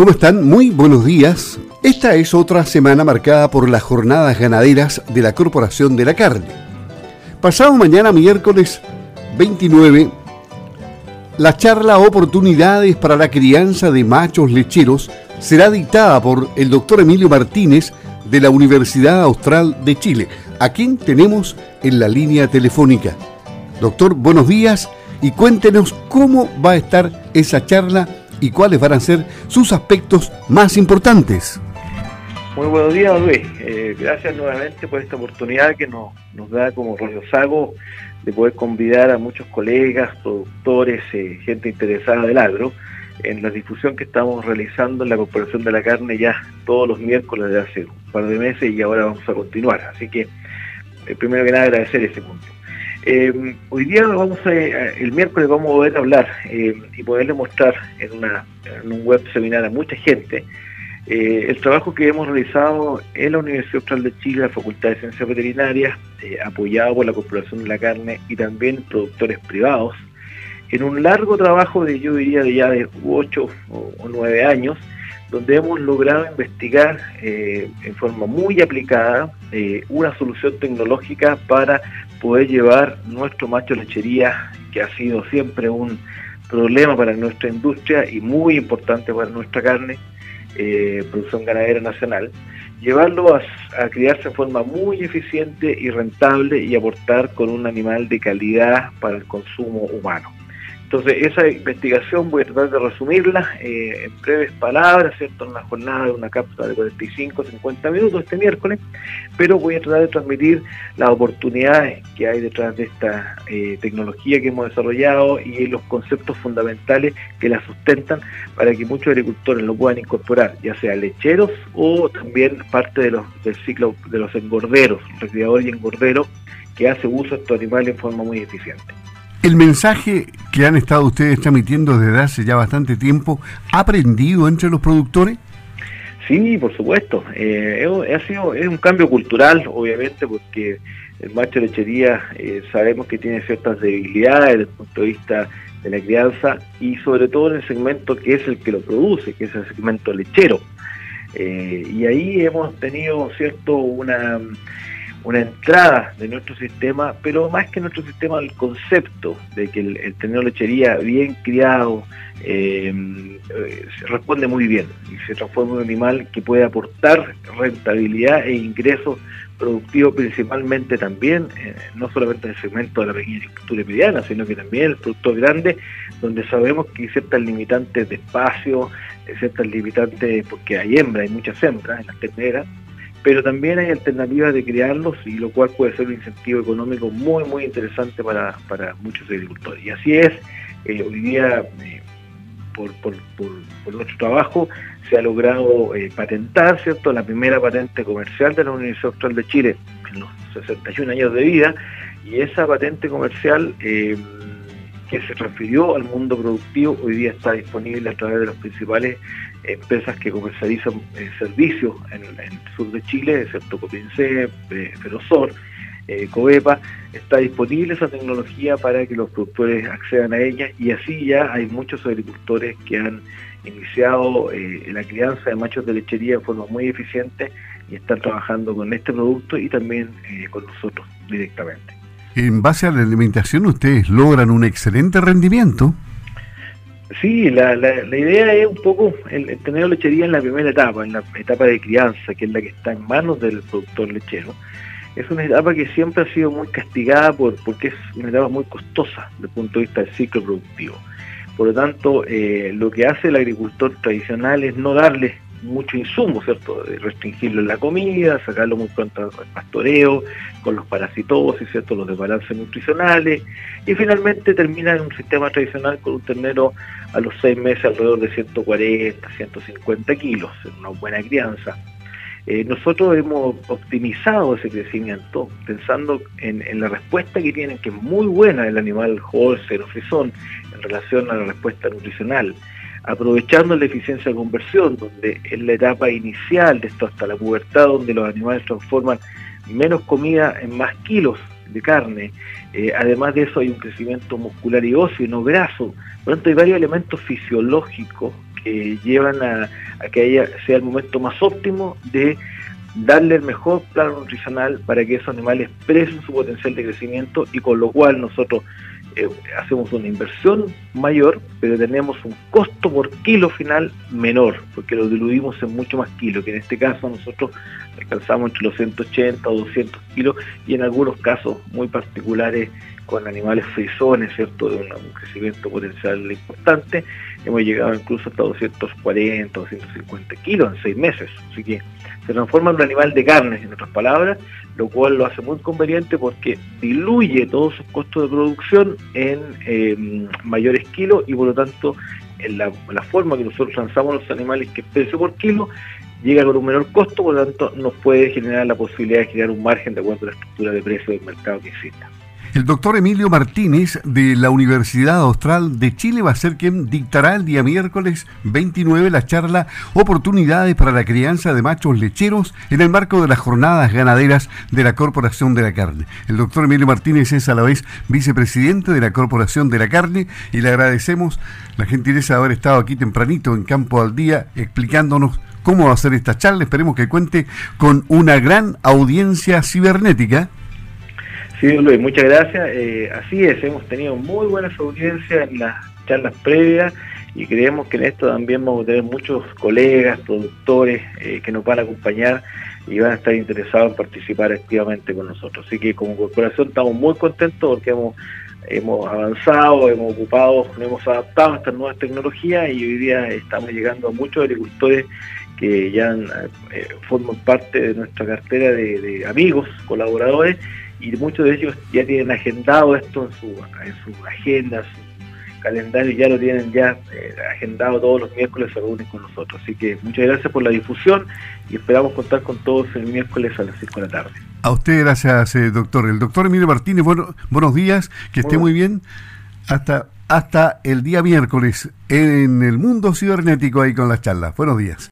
¿Cómo están? Muy buenos días. Esta es otra semana marcada por las jornadas ganaderas de la Corporación de la Carne. Pasado mañana miércoles 29, la charla Oportunidades para la crianza de machos lecheros será dictada por el doctor Emilio Martínez de la Universidad Austral de Chile, a quien tenemos en la línea telefónica. Doctor, buenos días y cuéntenos cómo va a estar esa charla y cuáles van a ser sus aspectos más importantes. Muy buenos días, Luis. Eh, gracias nuevamente por esta oportunidad que nos, da como Radio Sago de poder convidar a muchos colegas, productores, eh, gente interesada del agro en la difusión que estamos realizando en la Corporación de la Carne ya todos los miércoles de hace un par de meses y ahora vamos a continuar. Así que, eh, primero que nada, agradecer ese punto. Eh, hoy día vamos a, el miércoles vamos a poder hablar y poderle mostrar en, un web seminar a mucha gente eh, el trabajo que hemos realizado en la Universidad Austral de Chile, la Facultad de Ciencias Veterinarias, eh, apoyado por la Corporación de la Carne y también productores privados, en un largo trabajo de, yo diría, de ya de 8 o 9 años, donde hemos logrado investigar eh, en forma muy aplicada una solución tecnológica para poder llevar nuestro macho lechería, que ha sido siempre un problema para nuestra industria y muy importante para nuestra carne, eh, producción ganadera nacional, llevarlo a, a, criarse de forma muy eficiente y rentable y aportar con un animal de calidad para el consumo humano. Entonces, esa investigación voy a tratar de resumirla eh, en breves palabras, ¿cierto? En una jornada de una cápsula de 45, 50 minutos este miércoles, pero voy a tratar de transmitir las oportunidades que hay detrás de esta eh, tecnología que hemos desarrollado y los conceptos fundamentales que la sustentan para que muchos agricultores lo puedan incorporar, ya sea lecheros o también parte del ciclo de los engorderos, recreadores y engorderos, que hace uso de estos animales en forma muy eficiente. El mensaje que han estado ustedes transmitiendo desde hace ya bastante tiempo, ¿ha aprendido entre los productores? Sí, por supuesto. Eh, ha sido, es un cambio cultural, obviamente, porque el macho de lechería eh, sabemos que tiene ciertas debilidades desde el punto de vista de la crianza y sobre todo en el segmento que es el que lo produce, que es el segmento lechero. Eh, y ahí hemos tenido, ¿cierto?, una una entrada de nuestro sistema, pero más que nuestro sistema, el concepto de que el, tener lechería bien criado eh, eh, responde muy bien y se transforma en un animal que puede aportar rentabilidad e ingresos productivos principalmente también, eh, no solamente en el segmento de la pequeña agricultura mediana, sino que también el productor grande, donde sabemos que hay ciertas limitantes de espacio, ciertas limitantes, porque hay hembras, hay muchas hembras en las terneras, pero también hay alternativas de criarlos y lo cual puede ser un incentivo económico muy muy interesante para, muchos agricultores. Y así es, eh, hoy día eh, por, por, nuestro trabajo se ha logrado eh, patentar, ¿cierto?, la primera patente comercial de la Universidad Austral de Chile en los 61 años de vida y esa patente comercial que se transfirió al mundo productivo hoy día está disponible a través de las principales empresas que comercializan eh, servicios en, el sur de Chile, excepto Copince, eh, Ferosor, eh, Covepa, está disponible esa tecnología para que los productores accedan a ella y así ya hay muchos agricultores que han iniciado la crianza de machos de lechería de forma muy eficiente y están trabajando con este producto y también con nosotros directamente. En base a la alimentación ustedes logran un excelente rendimiento. Sí, la, la, idea es un poco el, tener lechería en la primera etapa, en la etapa de crianza, que es la que está en manos del productor lechero. Es una etapa que siempre ha sido muy castigada por, porque es una etapa muy costosa desde el punto de vista del ciclo productivo. Por lo tanto, eh, lo que hace el agricultor tradicional es no darle mucho insumo, ¿cierto? Restringirlo en la comida, sacarlo muy pronto al pastoreo, con los parasitosis, ¿cierto? Los desbalances nutricionales, y finalmente termina en un sistema tradicional con un ternero a los seis meses alrededor de 140, 150 kilos, en una buena crianza. Eh, nosotros hemos optimizado ese crecimiento pensando en, la respuesta que tienen, que es muy buena el animal Holstein o Frisón en relación a la respuesta nutricional aprovechando la eficiencia de conversión, donde es la etapa inicial de esto hasta la pubertad, donde los animales transforman menos comida en más kilos de carne. Eh, además de eso hay un crecimiento muscular y óseo, no graso. Por lo tanto, hay varios elementos fisiológicos que llevan a, que haya, sea el momento más óptimo de darle el mejor plano nutricional para que esos animales expresen su potencial de crecimiento y con lo cual nosotros eh, hacemos una inversión mayor, pero tenemos un costo por kilo final menor, porque lo diluimos en mucho más kilos, que en este caso nosotros alcanzamos entre los 180 o 200 kilos y en algunos casos muy particulares con animales frisones, ¿cierto? De un, crecimiento potencial importante, hemos llegado incluso hasta 240, 250 kilos en seis meses. Así que se transforma en un animal de carne, en otras palabras, lo cual lo hace muy conveniente porque diluye todos sus costos de producción en em, mayores kilos y por lo tanto en la, forma que nosotros lanzamos los animales que es precio por kilo llega con un menor costo, por lo tanto nos puede generar la posibilidad de generar un margen de acuerdo a la estructura de precio del mercado que exista. El doctor Emilio Martínez de la Universidad Austral de Chile va a ser quien dictará el día miércoles 29 la charla Oportunidades para la crianza de machos lecheros en el marco de las jornadas ganaderas de la Corporación de la Carne. El doctor Emilio Martínez es a la vez vicepresidente de la Corporación de la Carne y le agradecemos la gentileza de haber estado aquí tempranito en Campo al Día explicándonos cómo va a ser esta charla. Esperemos que cuente con una gran audiencia cibernética Sí, Luis, muchas gracias. Eh, así es, hemos tenido muy buenas audiencias en las charlas previas y creemos que en esto también vamos a tener muchos colegas, productores eh, que nos van a acompañar y van a estar interesados en participar activamente con nosotros. Así que como corporación estamos muy contentos porque hemos, hemos avanzado, hemos ocupado, hemos adaptado a estas nuevas tecnologías y hoy día estamos llegando a muchos agricultores que ya eh, forman parte de nuestra cartera de amigos, colaboradores y muchos de ellos ya tienen agendado esto en su, en su agenda, su calendario, ya lo tienen ya eh, agendado todos los miércoles se reúnen con nosotros. Así que muchas gracias por la difusión y esperamos contar con todos el miércoles a las 5 de la tarde. A usted gracias, eh, doctor. El doctor Emilio Martínez, bueno, buenos días, que esté muy bien. Hasta, hasta el día miércoles en el mundo cibernético ahí con las charlas. Buenos días.